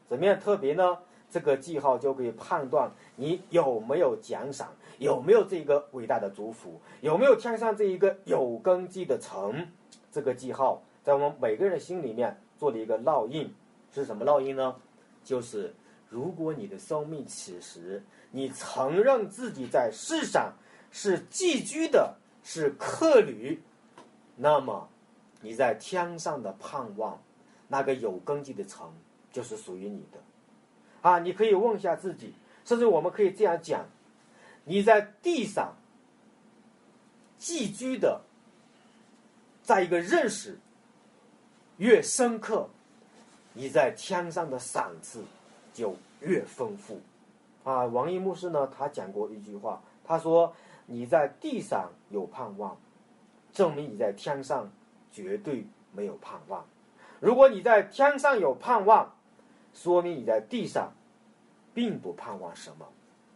怎么样特别呢？这个记号就可以判断你有没有奖赏，有没有这一个伟大的祝福，有没有天上这一个有根基的城。这个记号在我们每个人心里面做了一个烙印，是什么烙印呢？就是如果你的生命此时你承认自己在世上是寄居的，是客旅。那么，你在天上的盼望，那个有根基的城，就是属于你的。啊，你可以问一下自己，甚至我们可以这样讲：你在地上寄居的，在一个认识越深刻，你在天上的赏赐就越丰富。啊，王一牧师呢，他讲过一句话，他说：“你在地上有盼望。”证明你在天上绝对没有盼望。如果你在天上有盼望，说明你在地上并不盼望什么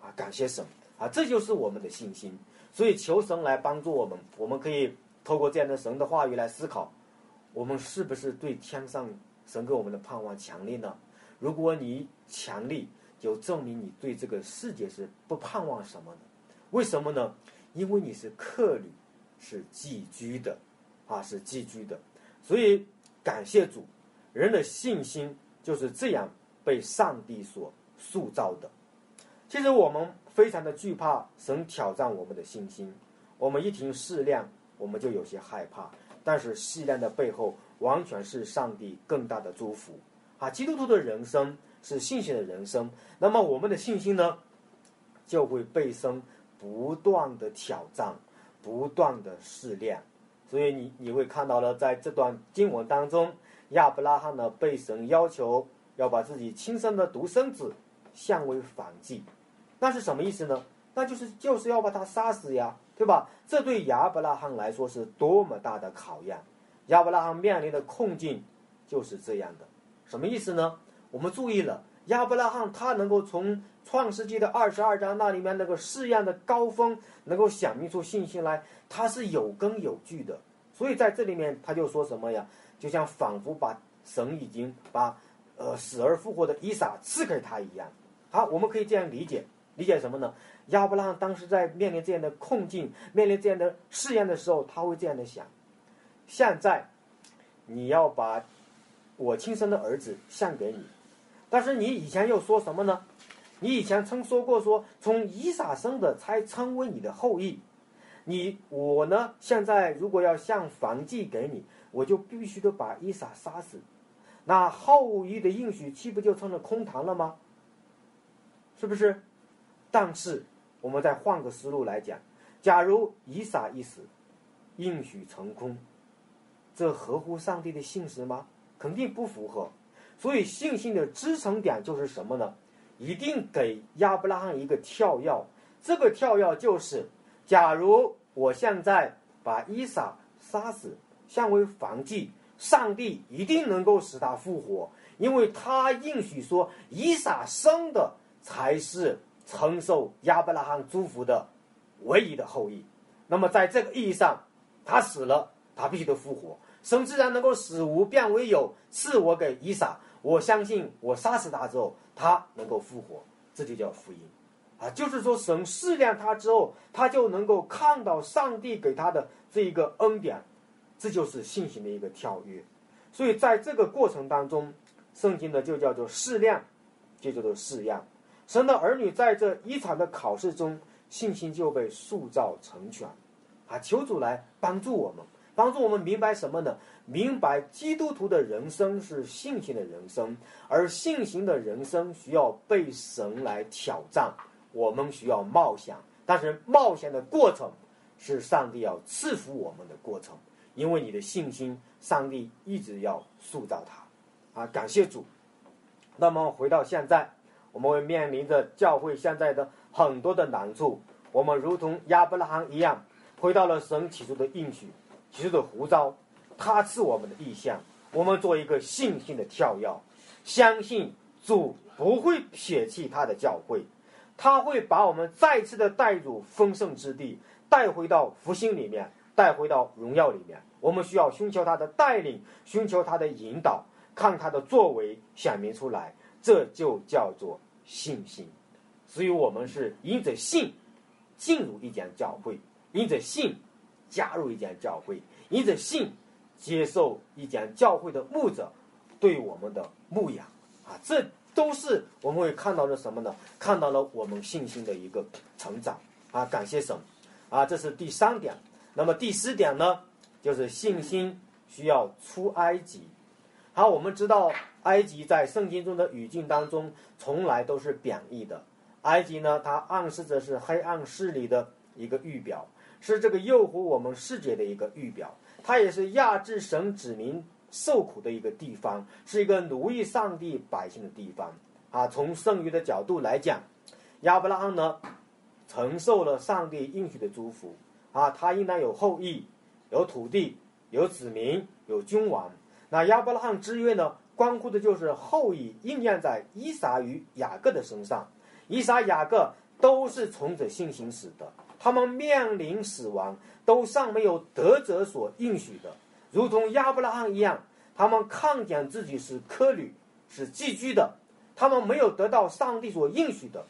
啊！感谢神啊！这就是我们的信心。所以求神来帮助我们，我们可以透过这样的神的话语来思考：我们是不是对天上神给我们的盼望强烈呢？如果你强烈，就证明你对这个世界是不盼望什么的。为什么呢？因为你是客旅。是寄居的，啊，是寄居的，所以感谢主，人的信心就是这样被上帝所塑造的。其实我们非常的惧怕神挑战我们的信心，我们一听试炼，我们就有些害怕。但是试炼的背后，完全是上帝更大的祝福。啊，基督徒的人生是信心的人生，那么我们的信心呢，就会被神不断的挑战。不断的试炼，所以你你会看到了，在这段经文当中，亚伯拉罕呢被神要求要把自己亲生的独生子献为反祭，那是什么意思呢？那就是就是要把他杀死呀，对吧？这对亚伯拉罕来说是多么大的考验！亚伯拉罕面临的困境就是这样的，什么意思呢？我们注意了，亚伯拉罕他能够从。创世纪的二十二章那里面那个试验的高峰，能够想明出信心来，它是有根有据的。所以在这里面他就说什么呀？就像仿佛把神已经把呃死而复活的伊撒赐给他一样。好，我们可以这样理解，理解什么呢？亚伯拉罕当时在面临这样的困境、面临这样的试验的时候，他会这样的想：现在你要把我亲生的儿子献给你，但是你以前又说什么呢？你以前曾说过，说从伊撒生的才成为你的后裔。你我呢？现在如果要向房祭给你，我就必须得把伊撒杀死。那后裔的应许岂不就成了空谈了吗？是不是？但是我们再换个思路来讲，假如伊撒一死，应许成空，这合乎上帝的信实吗？肯定不符合。所以信心的支撑点就是什么呢？一定给亚伯拉罕一个跳跃，这个跳跃就是：假如我现在把伊撒杀死，献为防祭，上帝一定能够使他复活，因为他应许说，伊撒生的才是承受亚伯拉罕祝福的唯一的后裔。那么在这个意义上，他死了，他必须得复活。神自然能够使无变为有，赐我给伊撒。我相信，我杀死他之后。他能够复活，这就叫福音，啊，就是说神试炼他之后，他就能够看到上帝给他的这一个恩典，这就是信心的一个跳跃。所以在这个过程当中，圣经呢就叫做试炼，就叫做试验。神的儿女在这一场的考试中，信心就被塑造成全，啊，求主来帮助我们。帮助我们明白什么呢？明白基督徒的人生是信心的人生，而信心的人生需要被神来挑战，我们需要冒险，但是冒险的过程是上帝要赐福我们的过程，因为你的信心，上帝一直要塑造它，啊，感谢主。那么回到现在，我们会面临着教会现在的很多的难处，我们如同亚伯拉罕一样，回到了神起初的应许。起初的胡召，他是我们的意向。我们做一个信心的跳跃，相信主不会撇弃他的教会。他会把我们再次的带入丰盛之地，带回到福星里面，带回到荣耀里面。我们需要寻求他的带领，寻求他的引导，看他的作为显明出来，这就叫做信心。所以，我们是因着信进入一间教会，因着信加入一间教会，因着信接受一间教会的牧者对我们的牧养啊，这都是我们会看到的什么呢？看到了我们信心的一个成长啊！感谢神啊！这是第三点。那么第四点呢，就是信心需要出埃及。好，我们知道埃及在圣经中的语境当中从来都是贬义的。埃及呢，它暗示着是黑暗势力的一个预表，是这个诱惑我们世界的一个预表。它也是压制神子民受苦的一个地方，是一个奴役上帝百姓的地方。啊，从剩余的角度来讲，亚伯拉罕呢承受了上帝应许的祝福。啊，他应当有后裔，有土地，有子民，有君王。那亚伯拉罕之约呢，关乎的就是后裔应验在伊撒与雅各的身上。伊撒、雅各都是从着信心死的，他们面临死亡，都尚没有得者所应许的，如同亚伯拉罕一样，他们看见自己是科旅，是寄居的，他们没有得到上帝所应许的，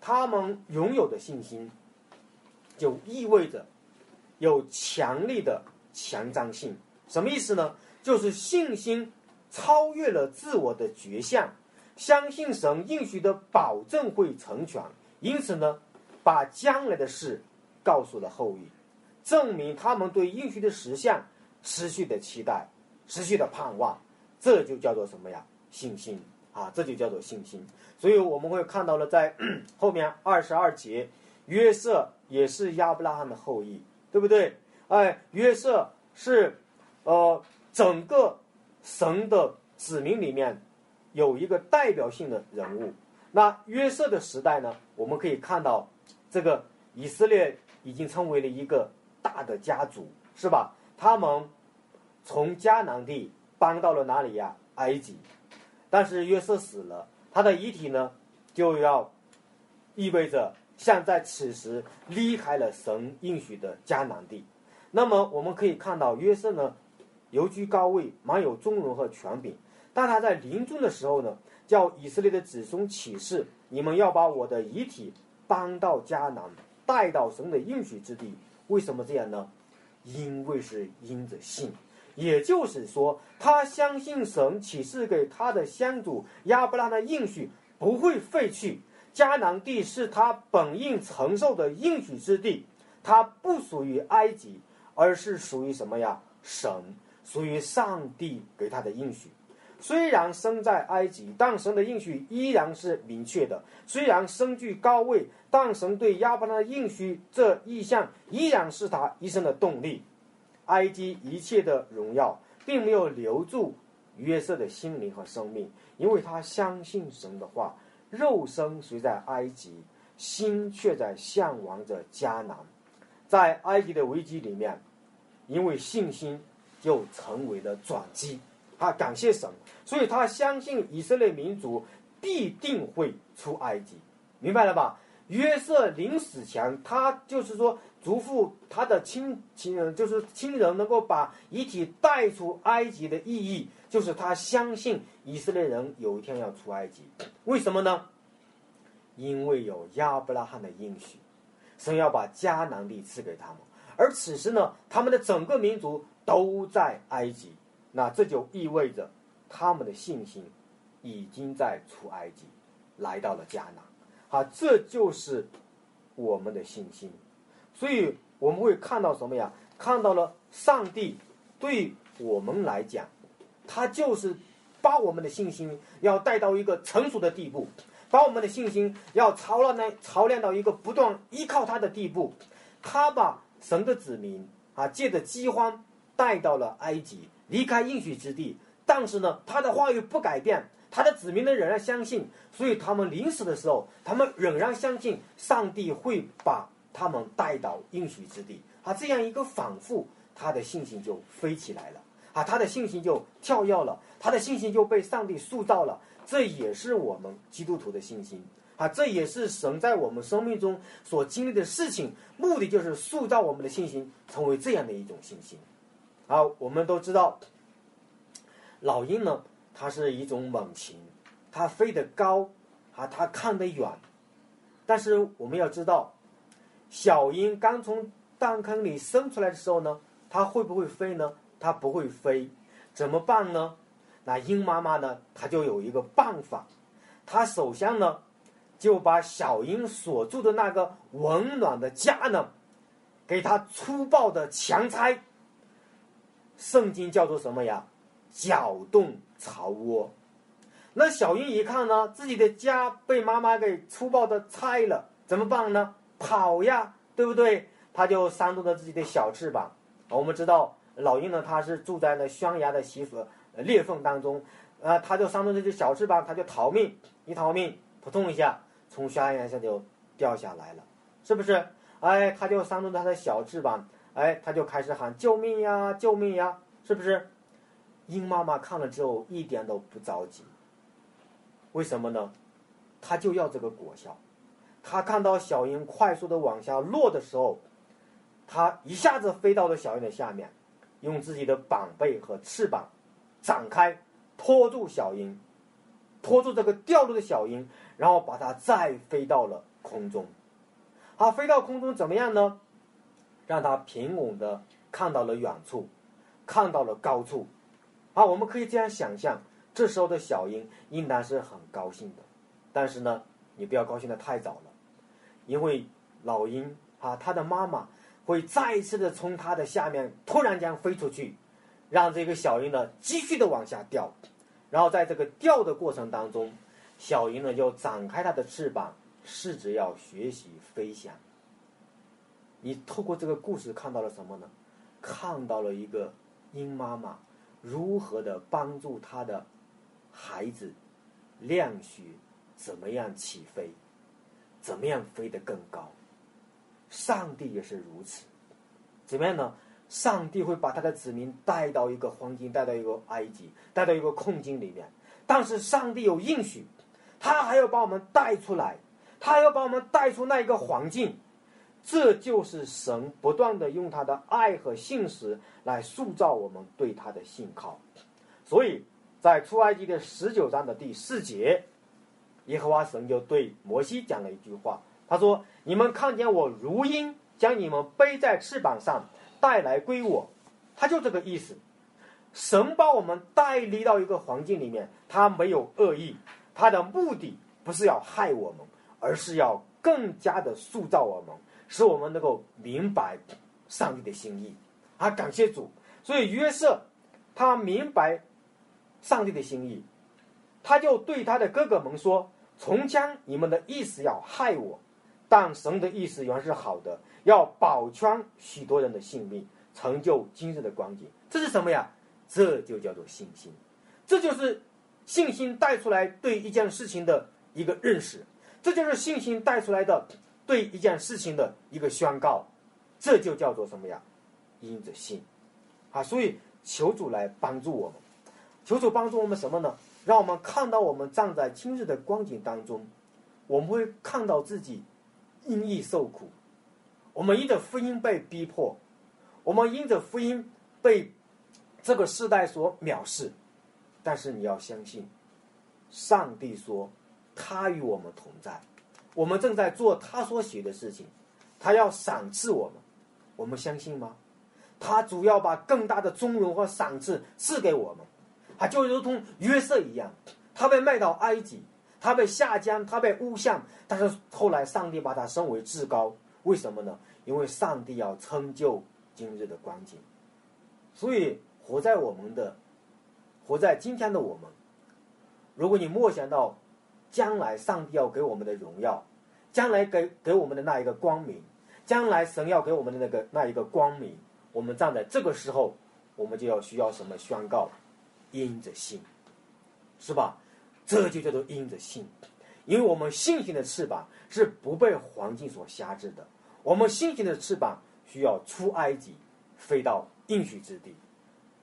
他们拥有的信心，就意味着有强力的强张性。什么意思呢？就是信心超越了自我的觉相。相信神应许的保证会成全，因此呢，把将来的事告诉了后裔，证明他们对应许的实相持续的期待，持续的盼望，这就叫做什么呀？信心啊，这就叫做信心。所以我们会看到了，在 后面二十二节，约瑟也是亚伯拉罕的后裔，对不对？哎，约瑟是呃整个神的子民里面。有一个代表性的人物，那约瑟的时代呢？我们可以看到，这个以色列已经成为了一个大的家族，是吧？他们从迦南地搬到了哪里呀？埃及。但是约瑟死了，他的遗体呢，就要意味着像在此时离开了神应许的迦南地。那么我们可以看到，约瑟呢，游居高位，满有尊荣和权柄。但他在临终的时候呢，叫以色列的子孙起誓：你们要把我的遗体搬到迦南，带到神的应许之地。为什么这样呢？因为是因着信，也就是说，他相信神启示给他的先祖亚伯拉罕的应许不会废去。迦南地是他本应承受的应许之地，它不属于埃及，而是属于什么呀？神，属于上帝给他的应许。虽然生在埃及，但神的应许依然是明确的；虽然身居高位，但神对亚伯拉罕的应许这意向依然是他一生的动力。埃及一切的荣耀，并没有留住约瑟的心灵和生命，因为他相信神的话。肉身虽在埃及，心却在向往着迦南。在埃及的危机里面，因为信心，就成为了转机。他感谢神，所以他相信以色列民族必定会出埃及，明白了吧？约瑟临死前，他就是说嘱咐他的亲亲人，就是亲人能够把遗体带出埃及的意义，就是他相信以色列人有一天要出埃及。为什么呢？因为有亚伯拉罕的应许，神要把迦南地赐给他们，而此时呢，他们的整个民族都在埃及。那这就意味着，他们的信心已经在出埃及，来到了迦南。好，这就是我们的信心。所以我们会看到什么呀？看到了上帝对我们来讲，他就是把我们的信心要带到一个成熟的地步，把我们的信心要操练呢，操练到一个不断依靠他的地步。他把神的子民啊，借着饥荒带到了埃及。离开应许之地，但是呢，他的话语不改变，他的子民呢仍然相信，所以他们临死的时候，他们仍然相信上帝会把他们带到应许之地。啊，这样一个反复，他的信心就飞起来了，啊，他的信心就跳跃了，他的信心就被上帝塑造了。这也是我们基督徒的信心。啊，这也是神在我们生命中所经历的事情，目的就是塑造我们的信心，成为这样的一种信心。啊，我们都知道，老鹰呢，它是一种猛禽，它飞得高，啊，它看得远。但是我们要知道，小鹰刚从蛋坑里生出来的时候呢，它会不会飞呢？它不会飞，怎么办呢？那鹰妈妈呢，它就有一个办法，它首先呢，就把小鹰所住的那个温暖的家呢，给它粗暴的强拆。圣经叫做什么呀？搅动巢窝。那小鹰一看呢，自己的家被妈妈给粗暴的拆了，怎么办呢？跑呀，对不对？它就扇动着自己的小翅膀。我们知道老鹰呢，它是住在那悬崖的隙缝、裂缝当中，呃，它就扇动这只小翅膀，它就逃命。一逃命，扑通一下从悬崖上就掉下来了，是不是？哎，它就扇动它的小翅膀，哎，他就开始喊救命呀，救命呀，是不是？鹰妈妈看了之后一点都不着急。为什么呢？他就要这个果效。他看到小鹰快速的往下落的时候，他一下子飞到了小鹰的下面，用自己的膀背和翅膀展开，拖住小鹰，拖住这个掉落的小鹰，然后把它再飞到了空中。好，飞到空中怎么样呢？让它平稳的看到了远处，看到了高处。啊，我们可以这样想象。这时候的小鹰应当是很高兴的，但是呢，你不要高兴的太早了，因为老鹰啊，它的妈妈会再一次的从它的下面突然间飞出去，让这个小鹰呢继续的往下掉，然后在这个掉的过程当中，小鹰呢就展开它的翅膀，试着要学习飞翔。你透过这个故事看到了什么呢？看到了一个鹰妈妈如何的帮助她的。孩子，量学怎么样起飞？怎么样飞得更高？上帝也是如此。怎么样呢？上帝会把他的子民带到一个黄金，带到一个埃及，带到一个困境里面。但是上帝有应许，他还要把我们带出来，他还要把我们带出那一个环境。这就是神不断的用他的爱和信实来塑造我们对他的信靠。所以。在出埃及的十九章的第四节，耶和华神就对摩西讲了一句话，他说：“你们看见我如鹰将你们背在翅膀上带来归我，他就这个意思。神把我们带离到一个环境里面，他没有恶意，他的目的不是要害我们，而是要更加的塑造我们，使我们能够明白上帝的心意。啊，感谢主！所以约瑟他明白。”上帝的心意，他就对他的哥哥们说：“从将你们的意思要害我，但神的意思原是好的，要保全许多人的性命，成就今日的光景。”这是什么呀？这就叫做信心，这就是信心带出来对一件事情的一个认识，这就是信心带出来的对一件事情的一个宣告，这就叫做什么呀？因着信，啊，所以求主来帮助我们。求主帮助我们什么呢？让我们看到我们站在今日的光景当中，我们会看到自己因义受苦，我们因着福音被逼迫，我们因着福音被这个时代所藐视。但是你要相信，上帝说他与我们同在，我们正在做他所写的事情，他要赏赐我们，我们相信吗？他主要把更大的尊荣和赏赐赐给我们。他就如同约瑟一样，他被卖到埃及，他被下江，他被诬陷，但是后来上帝把他升为至高，为什么呢？因为上帝要成就今日的光景，所以活在我们的，活在今天的我们，如果你默想到将来上帝要给我们的荣耀，将来给给我们的那一个光明，将来神要给我们的那个那一个光明，我们站在这个时候，我们就要需要什么宣告？因着信，是吧？这就叫做因着信，因为我们信心的翅膀是不被环境所辖制的。我们信心的翅膀需要出埃及，飞到应许之地。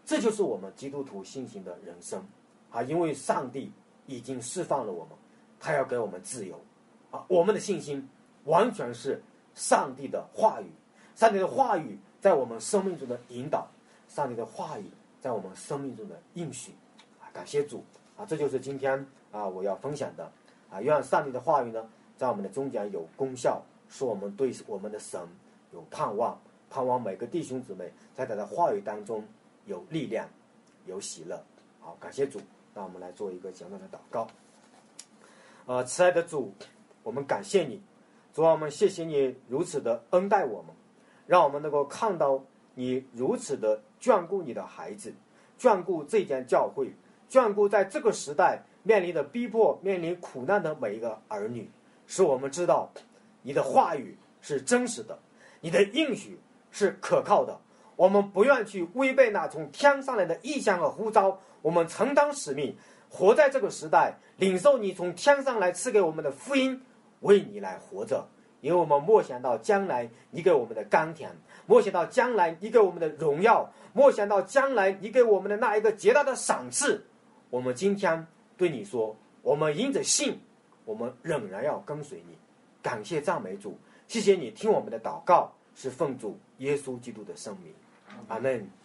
这就是我们基督徒信心的人生啊！因为上帝已经释放了我们，他要给我们自由，啊，我们的信心完全是上帝的话语，上帝的话语在我们生命中的引导，上帝的话语在我们生命中的应许。啊，感谢主啊！这就是今天啊我要分享的啊，愿上帝的话语呢，在我们的中间有功效，使我们对我们的神有盼望，盼望每个弟兄姊妹在他的话语当中有力量，有喜乐。好，感谢主。那我们来做一个简短的祷告。呃，慈爱的主，我们感谢你，主啊，我们谢谢你如此的恩待我们，让我们能够看到你如此的眷顾你的孩子，眷顾这间教会，眷顾在这个时代面临的逼迫、面临苦难的每一个儿女，使我们知道你的话语是真实的，你的应许是可靠的。我们不愿去违背那从天上来的意向和呼召，我们承担使命，活在这个时代，领受你从天上来赐给我们的福音，为你来活着。因为我们默想到将来你给我们的甘甜，默想到将来你给我们的荣耀，默想到将来你给我们的那一个极大的赏赐。我们今天对你说，我们因着信，我们仍然要跟随你。感谢赞美主，谢谢你听我们的祷告，是奉主耶稣基督的圣名。阿门。